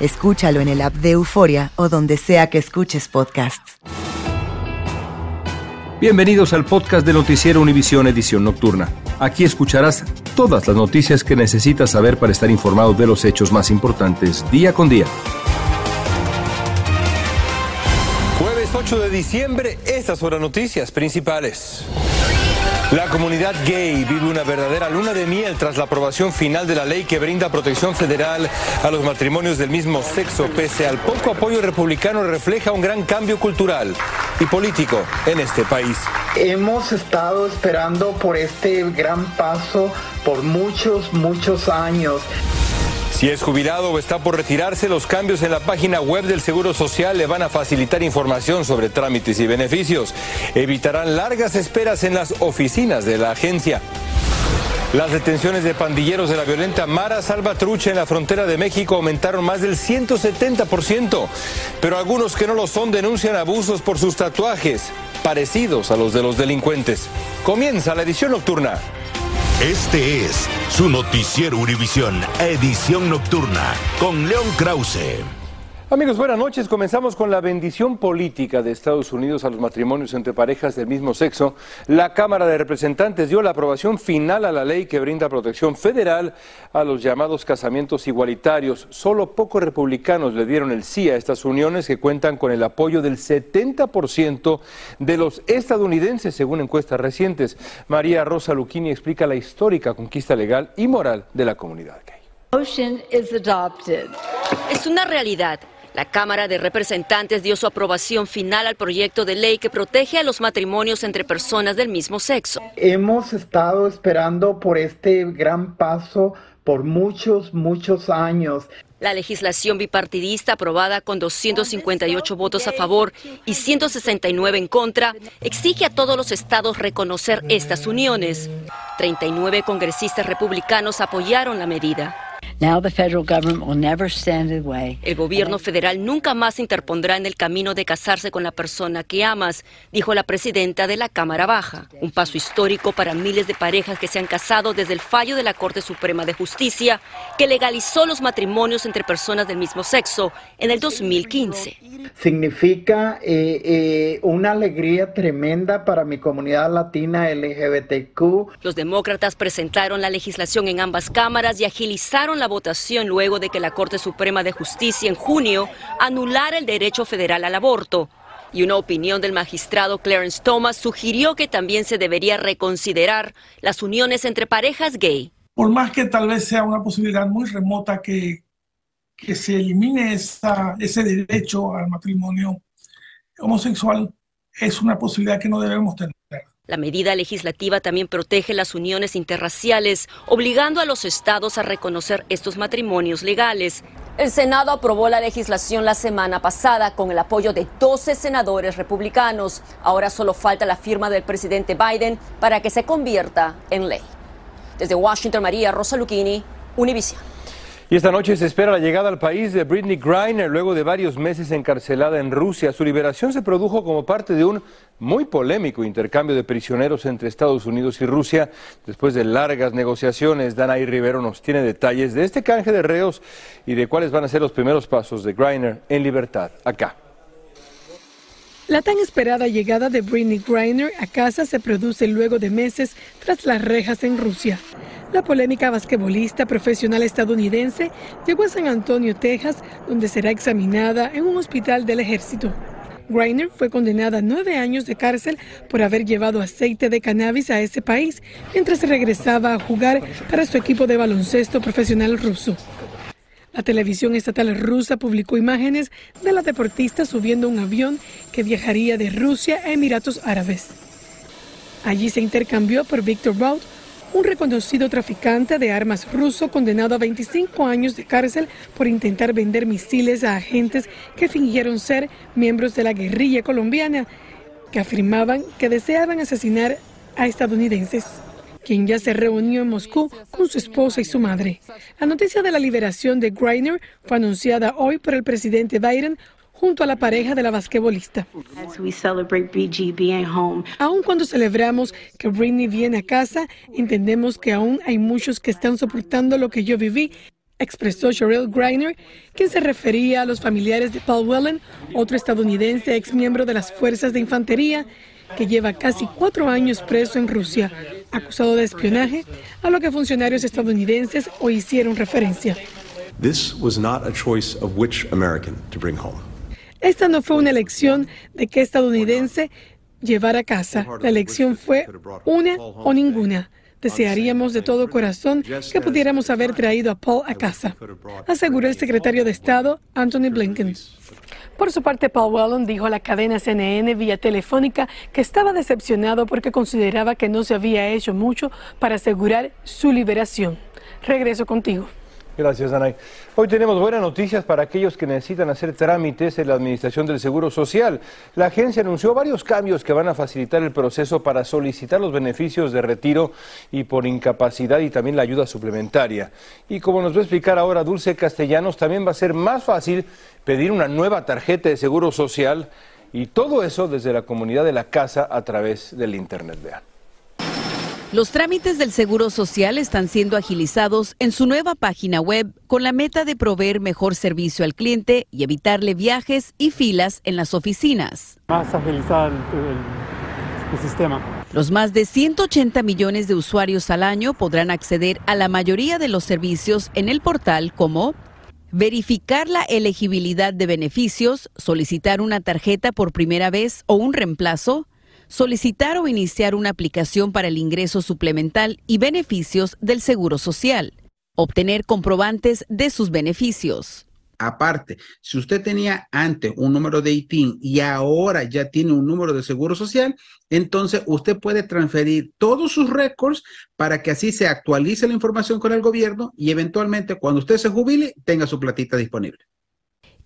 Escúchalo en el app de Euforia o donde sea que escuches podcasts. Bienvenidos al podcast de Noticiero Univisión Edición Nocturna. Aquí escucharás todas las noticias que necesitas saber para estar informado de los hechos más importantes día con día. Jueves 8 de diciembre, estas son las noticias principales. La comunidad gay vive una verdadera luna de miel tras la aprobación final de la ley que brinda protección federal a los matrimonios del mismo sexo. Pese al poco apoyo republicano, refleja un gran cambio cultural y político en este país. Hemos estado esperando por este gran paso por muchos, muchos años. Si es jubilado o está por retirarse, los cambios en la página web del Seguro Social le van a facilitar información sobre trámites y beneficios. Evitarán largas esperas en las oficinas de la agencia. Las detenciones de pandilleros de la violenta Mara Salvatrucha en la frontera de México aumentaron más del 170%, pero algunos que no lo son denuncian abusos por sus tatuajes, parecidos a los de los delincuentes. Comienza la edición nocturna. Este es su noticiero Univisión, edición nocturna, con León Krause. Amigos, buenas noches. Comenzamos con la bendición política de Estados Unidos a los matrimonios entre parejas del mismo sexo. La Cámara de Representantes dio la aprobación final a la ley que brinda protección federal a los llamados casamientos igualitarios. Solo pocos republicanos le dieron el sí a estas uniones que cuentan con el apoyo del 70% de los estadounidenses, según encuestas recientes. María Rosa Luchini explica la histórica conquista legal y moral de la comunidad gay. Es una realidad. La Cámara de Representantes dio su aprobación final al proyecto de ley que protege a los matrimonios entre personas del mismo sexo. Hemos estado esperando por este gran paso por muchos, muchos años. La legislación bipartidista aprobada con 258 votos a favor y 169 en contra exige a todos los estados reconocer estas uniones. 39 congresistas republicanos apoyaron la medida. El gobierno federal nunca más interpondrá en el camino de casarse con la persona que amas, dijo la presidenta de la Cámara Baja. Un paso histórico para miles de parejas que se han casado desde el fallo de la Corte Suprema de Justicia, que legalizó los matrimonios entre personas del mismo sexo en el 2015. Significa eh, eh, una alegría tremenda para mi comunidad latina LGBTQ. Los demócratas presentaron la legislación en ambas cámaras y agilizaron la votación luego de que la Corte Suprema de Justicia en junio anulara el derecho federal al aborto. Y una opinión del magistrado Clarence Thomas sugirió que también se debería reconsiderar las uniones entre parejas gay. Por más que tal vez sea una posibilidad muy remota que, que se elimine esa, ese derecho al matrimonio homosexual, es una posibilidad que no debemos tener. La medida legislativa también protege las uniones interraciales, obligando a los estados a reconocer estos matrimonios legales. El Senado aprobó la legislación la semana pasada con el apoyo de 12 senadores republicanos. Ahora solo falta la firma del presidente Biden para que se convierta en ley. Desde Washington, María Rosa Lucchini, Univision. Y esta noche se espera la llegada al país de Britney Griner luego de varios meses encarcelada en Rusia. Su liberación se produjo como parte de un muy polémico intercambio de prisioneros entre Estados Unidos y Rusia después de largas negociaciones. Danay Rivero nos tiene detalles de este canje de reos y de cuáles van a ser los primeros pasos de Griner en libertad acá. La tan esperada llegada de Britney Griner a casa se produce luego de meses tras las rejas en Rusia. La polémica basquetbolista profesional estadounidense llegó a San Antonio, Texas, donde será examinada en un hospital del ejército. Griner fue condenada a nueve años de cárcel por haber llevado aceite de cannabis a ese país mientras regresaba a jugar para su equipo de baloncesto profesional ruso. La televisión estatal rusa publicó imágenes de la deportista subiendo un avión que viajaría de Rusia a Emiratos Árabes. Allí se intercambió por Victor Bout, un reconocido traficante de armas ruso condenado a 25 años de cárcel por intentar vender misiles a agentes que fingieron ser miembros de la guerrilla colombiana, que afirmaban que deseaban asesinar a estadounidenses quien ya se reunió en Moscú con su esposa y su madre. La noticia de la liberación de Greiner fue anunciada hoy por el presidente Biden junto a la pareja de la basquetbolista. Aun cuando celebramos que Britney viene a casa, entendemos que aún hay muchos que están soportando lo que yo viví, expresó Cheryl Greiner, quien se refería a los familiares de Paul Whelan, otro estadounidense ex miembro de las fuerzas de infantería, que lleva casi cuatro años preso en Rusia, acusado de espionaje, a lo que funcionarios estadounidenses hoy hicieron referencia. Esta no fue una elección de qué estadounidense llevar a casa. La elección fue una o ninguna. Desearíamos de todo corazón que pudiéramos haber traído a Paul a casa, aseguró el secretario de Estado Anthony Blinken. Por su parte, Paul Whelan dijo a la cadena CNN vía telefónica que estaba decepcionado porque consideraba que no se había hecho mucho para asegurar su liberación. Regreso contigo. Gracias, Anay. Hoy tenemos buenas noticias para aquellos que necesitan hacer trámites en la Administración del Seguro Social. La agencia anunció varios cambios que van a facilitar el proceso para solicitar los beneficios de retiro y por incapacidad y también la ayuda suplementaria. Y como nos va a explicar ahora Dulce Castellanos, también va a ser más fácil pedir una nueva tarjeta de Seguro Social y todo eso desde la comunidad de la casa a través del Internet. Vean. Los trámites del Seguro Social están siendo agilizados en su nueva página web con la meta de proveer mejor servicio al cliente y evitarle viajes y filas en las oficinas. Más agilizar el, sistema. Los más de 180 millones de usuarios al año podrán acceder a la mayoría de los servicios en el portal como verificar la elegibilidad de beneficios, solicitar una tarjeta por primera vez o un reemplazo, solicitar o iniciar una aplicación para el ingreso suplemental y beneficios del Seguro Social, obtener comprobantes de sus beneficios. Aparte, si usted tenía antes un número de ITIN y ahora ya tiene un número de seguro social, entonces usted puede transferir todos sus récords para que así se actualice la información con el gobierno y eventualmente cuando usted se jubile tenga su platita disponible.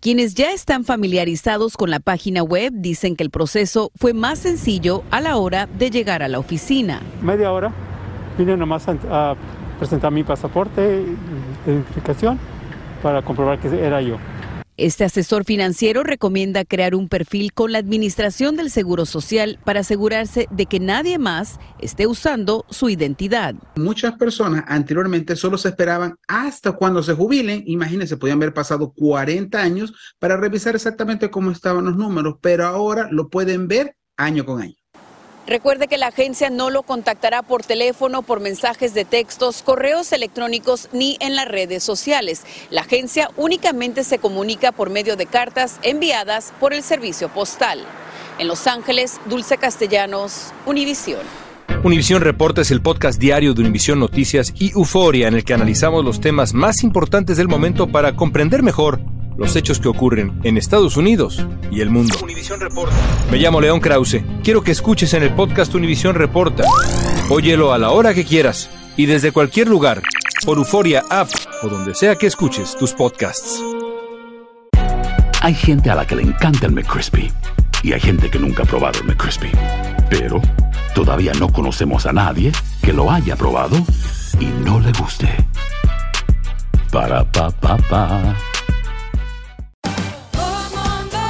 Quienes ya están familiarizados con la página web dicen que el proceso fue más sencillo a la hora de llegar a la oficina. Media hora, vine nomás a, presentar mi pasaporte de identificación para comprobar que era yo. Este asesor financiero recomienda crear un perfil con la Administración del Seguro Social para asegurarse de que nadie más esté usando su identidad. Muchas personas anteriormente solo se esperaban hasta cuando se jubilen. Imagínense, podían haber pasado 40 años para revisar exactamente cómo estaban los números, pero ahora lo pueden ver año con año. Recuerde que la agencia no lo contactará por teléfono, por mensajes de textos, correos electrónicos ni en las redes sociales. La agencia únicamente se comunica por medio de cartas enviadas por el servicio postal. En Los Ángeles, Dulce Castellanos, Univisión. Univisión Reporta es el podcast diario de Univisión Noticias y Euforia en el que analizamos los temas más importantes del momento para comprender mejor los hechos que ocurren en Estados Unidos y el mundo. Reporta. Me llamo León Krause. Quiero que escuches en el podcast Univisión Reporta. Óyelo a la hora que quieras y desde cualquier lugar, por Euforia App o donde sea que escuches tus podcasts. Hay gente a la que le encanta el McCrispy y hay gente que nunca ha probado el McCrispy. Pero todavía no conocemos a nadie que lo haya probado y no le guste. Para pa pa pa.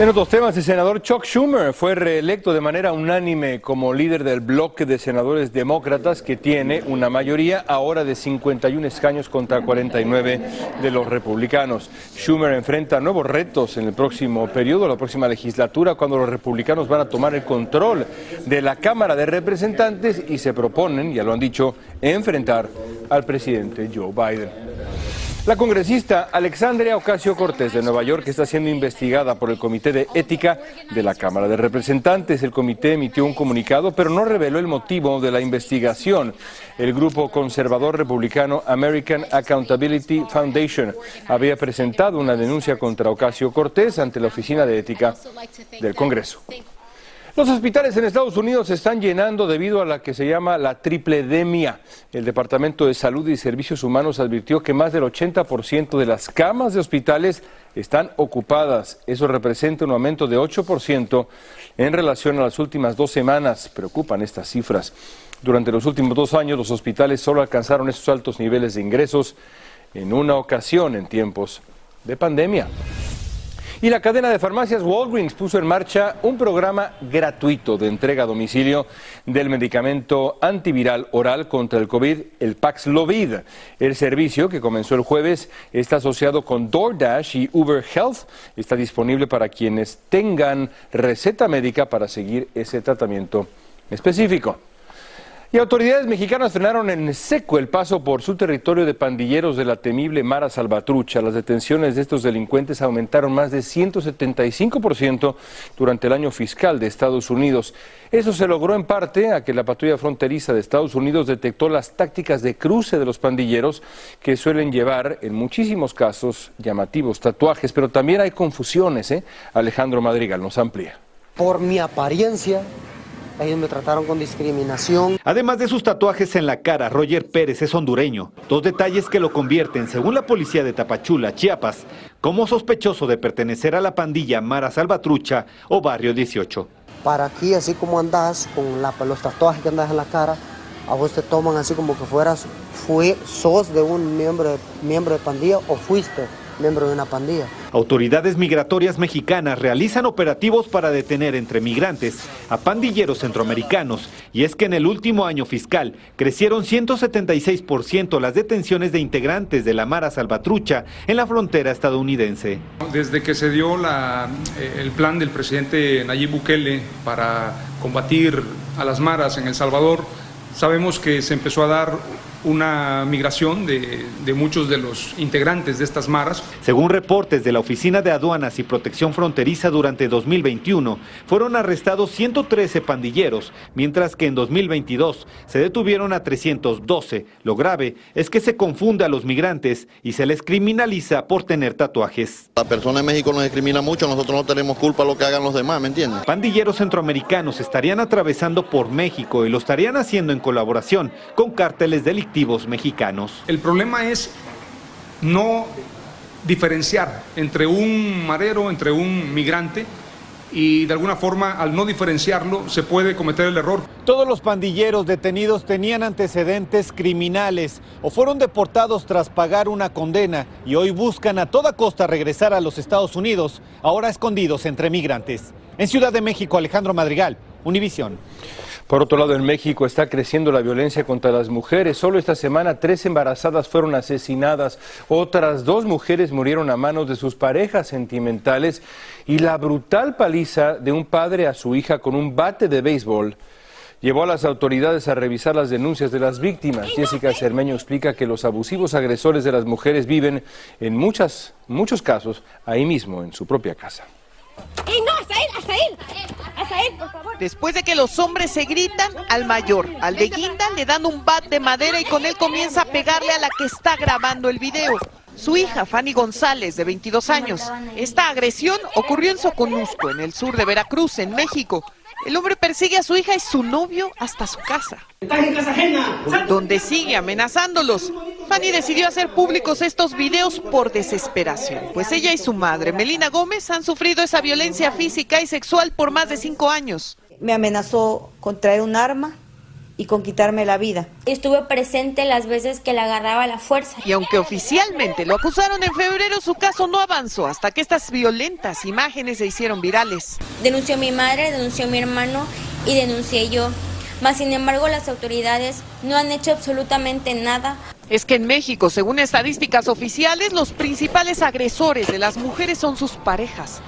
En otros temas, el senador Chuck Schumer fue reelecto de manera unánime como líder del bloque de senadores demócratas que tiene una mayoría ahora de 51 escaños contra 49 de los republicanos. Schumer enfrenta nuevos retos en el próximo periodo, la próxima legislatura, cuando los republicanos van a tomar el control de la Cámara de Representantes y se proponen, ya lo han dicho, enfrentar al presidente Joe Biden. La congresista Alexandria Ocasio Cortés de Nueva York está siendo investigada por el Comité de Ética de la Cámara de Representantes. El comité emitió un comunicado, pero no reveló el motivo de la investigación. El grupo conservador republicano American Accountability Foundation había presentado una denuncia contra Ocasio Cortés ante la Oficina de Ética del Congreso. Los hospitales en Estados Unidos se están llenando debido a la que se llama la tripledemia. El Departamento de Salud y Servicios Humanos advirtió que más del 80% de las camas de hospitales están ocupadas. Eso representa un aumento de 8% en relación a las últimas dos semanas. Preocupan estas cifras. Durante los últimos dos años, los hospitales solo alcanzaron estos altos niveles de ingresos en una ocasión en tiempos de pandemia. Y la cadena de farmacias Walgreens puso en marcha un programa gratuito de entrega a domicilio del medicamento antiviral oral contra el COVID, el Paxlovid. El servicio, que comenzó el jueves, está asociado con DoorDash y Uber Health. Está disponible para quienes tengan receta médica para seguir ese tratamiento específico. Y autoridades mexicanas frenaron en seco el paso por su territorio de pandilleros de la temible Mara Salvatrucha. Las detenciones de estos delincuentes aumentaron más de 175% durante el año fiscal de Estados Unidos. Eso se logró en parte a que la patrulla fronteriza de Estados Unidos detectó las tácticas de cruce de los pandilleros que suelen llevar en muchísimos casos llamativos tatuajes, pero también hay confusiones. ¿eh? Alejandro Madrigal nos amplía. Por mi apariencia, ellos me trataron con discriminación. Además de sus tatuajes en la cara, Roger Pérez es hondureño. Dos detalles que lo convierten, según la policía de Tapachula, Chiapas, como sospechoso de pertenecer a la pandilla Mara Salvatrucha o Barrio 18. Para aquí, así como andas con los tatuajes que andas en la cara, a vos te toman así como que fueras, fue, sos de un miembro, miembro de pandilla o fuiste miembro de una pandilla. Autoridades migratorias mexicanas realizan operativos para detener entre migrantes a pandilleros centroamericanos y es que en el último año fiscal crecieron 176% las detenciones de integrantes de la Mara Salvatrucha en la frontera estadounidense. Desde que se dio la, eh, el plan del presidente Nayib Bukele para combatir a las maras en El Salvador, sabemos que se empezó a dar una migración de, muchos de los integrantes de estas maras. Según reportes de la Oficina de Aduanas y Protección Fronteriza durante 2021, fueron arrestados 113 pandilleros, mientras que en 2022 se detuvieron a 312. Lo grave es que se confunde a los migrantes y se les criminaliza por tener tatuajes. La persona en México nos discrimina mucho, nosotros no tenemos culpa lo que hagan los demás, ¿me entiendes? Pandilleros centroamericanos estarían atravesando por México y lo estarían haciendo en colaboración con cárteles delictivos mexicanos. El problema es no diferenciar entre un marero, entre un migrante y de alguna forma al no diferenciarlo se puede cometer el error. Todos los pandilleros detenidos tenían antecedentes criminales o fueron deportados tras pagar una condena y hoy buscan a toda costa regresar a los Estados Unidos, ahora escondidos entre migrantes. En Ciudad de México, Alejandro Madrigal, Univisión. Por otro lado, en México está creciendo la violencia contra las mujeres. Solo esta semana tres embarazadas fueron asesinadas, otras dos mujeres murieron a manos de sus parejas sentimentales y la brutal paliza de un padre a su hija con un bate de béisbol llevó a las autoridades a revisar las denuncias de las víctimas. Jessica Cermeño explica que los abusivos agresores de las mujeres viven en muchas, muchos casos ahí mismo, en su propia casa. ¡Ey, no! Después de que los hombres se gritan, al mayor, al de guinda, le dan un bat de madera y con él comienza a pegarle a la que está grabando el video. Su hija, Fanny González, de 22 años. Esta agresión ocurrió en Soconusco, en el sur de Veracruz, en México. El hombre persigue a su hija y su novio hasta su casa, donde sigue amenazándolos. Fanny decidió hacer públicos estos videos por desesperación, pues ella y su madre, Melina Gómez, han sufrido esa violencia física y sexual por más de cinco años. Me amenazó con traer un arma y con quitarme la vida. Estuve presente las veces que le agarraba la fuerza. Y aunque oficialmente lo acusaron en febrero, su caso no avanzó hasta que estas violentas imágenes se hicieron virales. Denunció mi madre, denunció mi hermano y denuncié yo. Mas, sin embargo, las autoridades no han hecho absolutamente nada. Es que en México, según estadísticas oficiales, los principales agresores de las mujeres son sus parejas.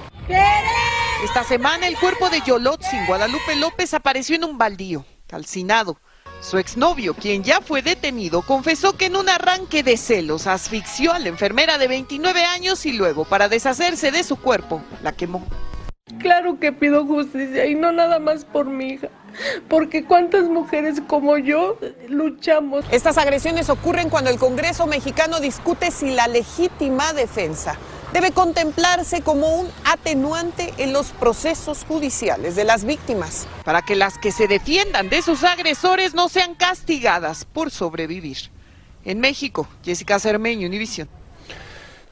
Esta semana el cuerpo de Yolotzin Guadalupe López apareció en un baldío, calcinado. Su exnovio, quien ya fue detenido, confesó que en un arranque de celos asfixió a la enfermera de 29 años y luego, para deshacerse de su cuerpo, la quemó. Claro que pido justicia y no nada más por mi hija, porque cuántas mujeres como yo luchamos. Estas agresiones ocurren cuando el Congreso mexicano discute si la legítima defensa debe contemplarse como un atenuante en los procesos judiciales de las víctimas, para que las que se defiendan de sus agresores no sean castigadas por sobrevivir. En México, Jessica Cermeño, Univisión.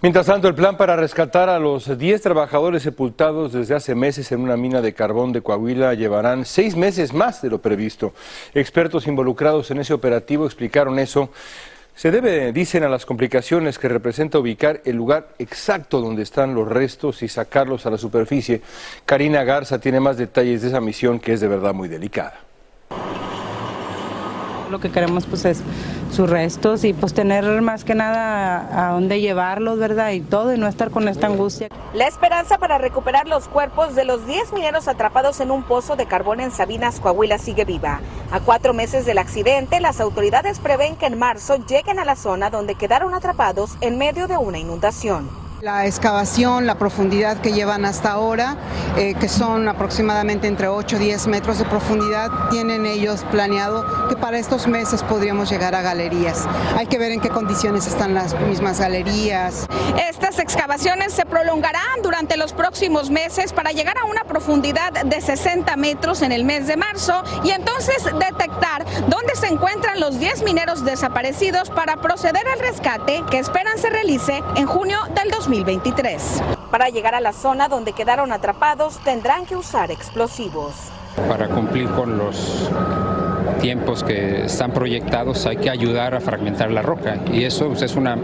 Mientras tanto, el plan para rescatar a los 10 trabajadores sepultados desde hace meses en una mina de carbón de Coahuila llevarán seis meses más de lo previsto. Expertos involucrados en ese operativo explicaron eso. Se debe, dicen, a las complicaciones que representa ubicar el lugar exacto donde están los restos y sacarlos a la superficie. Karina Garza tiene más detalles de esa misión que es de verdad muy delicada. Lo que queremos pues es sus restos y pues tener más que nada a, dónde llevarlos, ¿verdad? Y todo y no estar con esta angustia. La esperanza para recuperar los cuerpos de los 10 mineros atrapados en un pozo de carbón en Sabinas, Coahuila, sigue viva. A cuatro meses del accidente, las autoridades prevén que en marzo lleguen a la zona donde quedaron atrapados en medio de una inundación. La excavación, la profundidad que llevan hasta ahora, eh, que son aproximadamente entre 8 y 10 metros de profundidad, tienen ellos planeado que para estos meses podríamos llegar a galerías. Hay que ver en qué condiciones están las mismas galerías. Estas excavaciones se prolongarán durante los próximos meses para llegar a una profundidad de 60 metros en el mes de marzo y entonces detectar dónde se encuentran los 10 mineros desaparecidos para proceder al rescate que esperan se realice en junio del 2020. 2023. Para llegar a la zona donde quedaron atrapados tendrán que usar explosivos. Para cumplir con los tiempos que están proyectados hay que ayudar a fragmentar la roca y eso pues, es una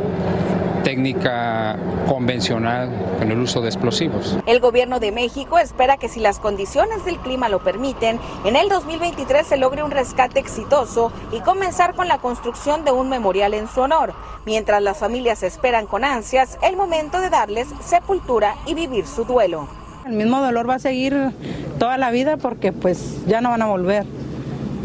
técnica convencional con el uso de explosivos. El gobierno de México espera que si las condiciones del clima lo permiten, en el 2023 se logre un rescate exitoso y comenzar con la construcción de un memorial en su honor, mientras las familias esperan con ansias el momento de darles sepultura y vivir su duelo. El mismo dolor va a seguir toda la vida porque pues ya no van a volver.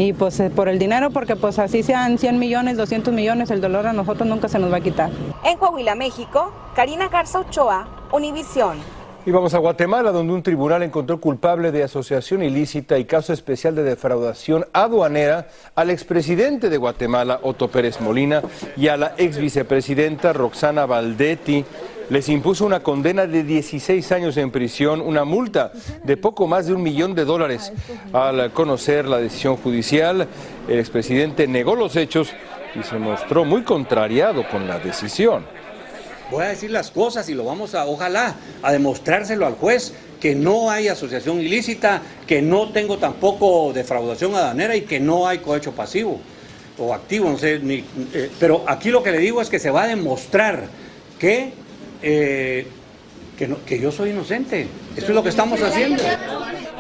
Y pues eh, por el dinero, porque pues así sean 100 millones, 200 millones, el dolor a nosotros nunca se nos va a quitar. En Coahuila, México, Karina Garza Ochoa, Univisión. Y vamos a Guatemala, donde un tribunal encontró culpable de asociación ilícita y caso especial de defraudación aduanera al expresidente de Guatemala, Otto Pérez Molina, y a la ex vicepresidenta Roxana Valdetti. Les impuso una condena de 16 años en prisión, una multa de poco más de un millón de dólares. Al conocer la decisión judicial, el expresidente negó los hechos y se mostró muy contrariado con la decisión voy a decir las cosas y lo vamos a, ojalá, a demostrárselo al juez que no hay asociación ilícita, que no tengo tampoco defraudación aduanera y que no hay cohecho pasivo o activo, no sé, eh, pero aquí lo que le digo es que se va a demostrar que, eh, que, no- que yo soy inocente. Eso es lo que estamos haciendo.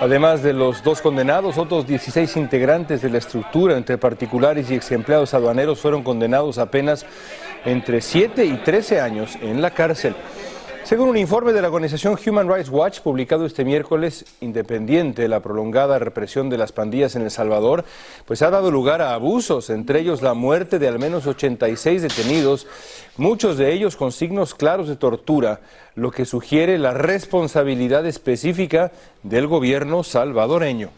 Además de los dos condenados, otros 16 integrantes de la estructura entre particulares y ex empleados aduaneros fueron condenados apenas entre 7 y 13 años en la cárcel. Según un informe de la organización Human Rights Watch publicado este miércoles, independiente de la prolongada represión de las pandillas en El Salvador, pues ha dado lugar a abusos, entre ellos la muerte de al menos 86 detenidos, muchos de ellos con signos claros de tortura, lo que sugiere la responsabilidad específica del gobierno salvadoreño.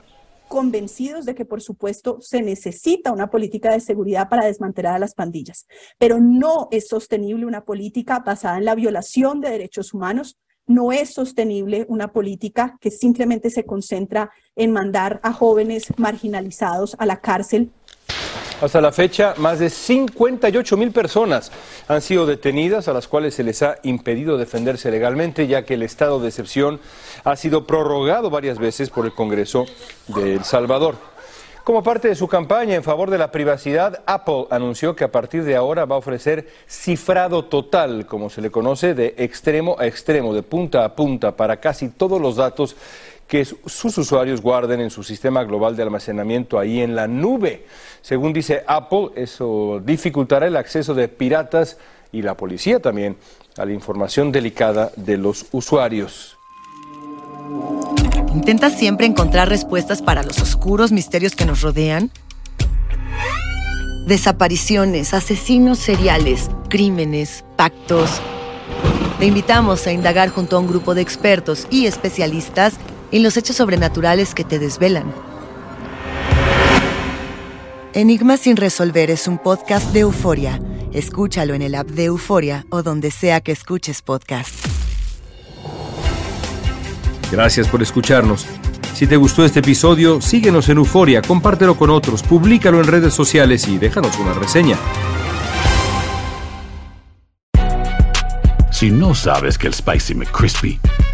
Convencidos de que, por supuesto, se necesita una política de seguridad para desmantelar a las pandillas, pero no es sostenible una política basada en la violación de derechos humanos, no es sostenible una política que simplemente se concentra en mandar a jóvenes marginalizados a la cárcel Hasta la fecha, más de 58 mil personas han sido detenidas, a las cuales se les ha impedido defenderse legalmente, ya que el estado de excepción ha sido prorrogado varias veces por el Congreso de El Salvador. Como parte de su campaña en favor de la privacidad, Apple anunció que a partir de ahora va a ofrecer cifrado total, como se le conoce, de extremo a extremo, de punta a punta, para casi todos los datos que su- sus usuarios guarden en su sistema global de almacenamiento ahí en la nube. Según dice Apple, eso dificultará el acceso de piratas y la policía también a la información delicada de los usuarios. ¿Intentas siempre encontrar respuestas para los oscuros misterios que nos rodean? Desapariciones, asesinos seriales, crímenes, pactos. Te invitamos a indagar junto a un grupo de expertos y especialistas en los hechos sobrenaturales que te desvelan. Enigma sin resolver es un podcast de euforia. Escúchalo en el app de Euforia o donde sea que escuches podcast. Gracias por escucharnos. Si te gustó este episodio, síguenos en Euforia, compártelo con otros, públicalo en redes sociales y déjanos una reseña. Si no sabes que el Spicy McCrispy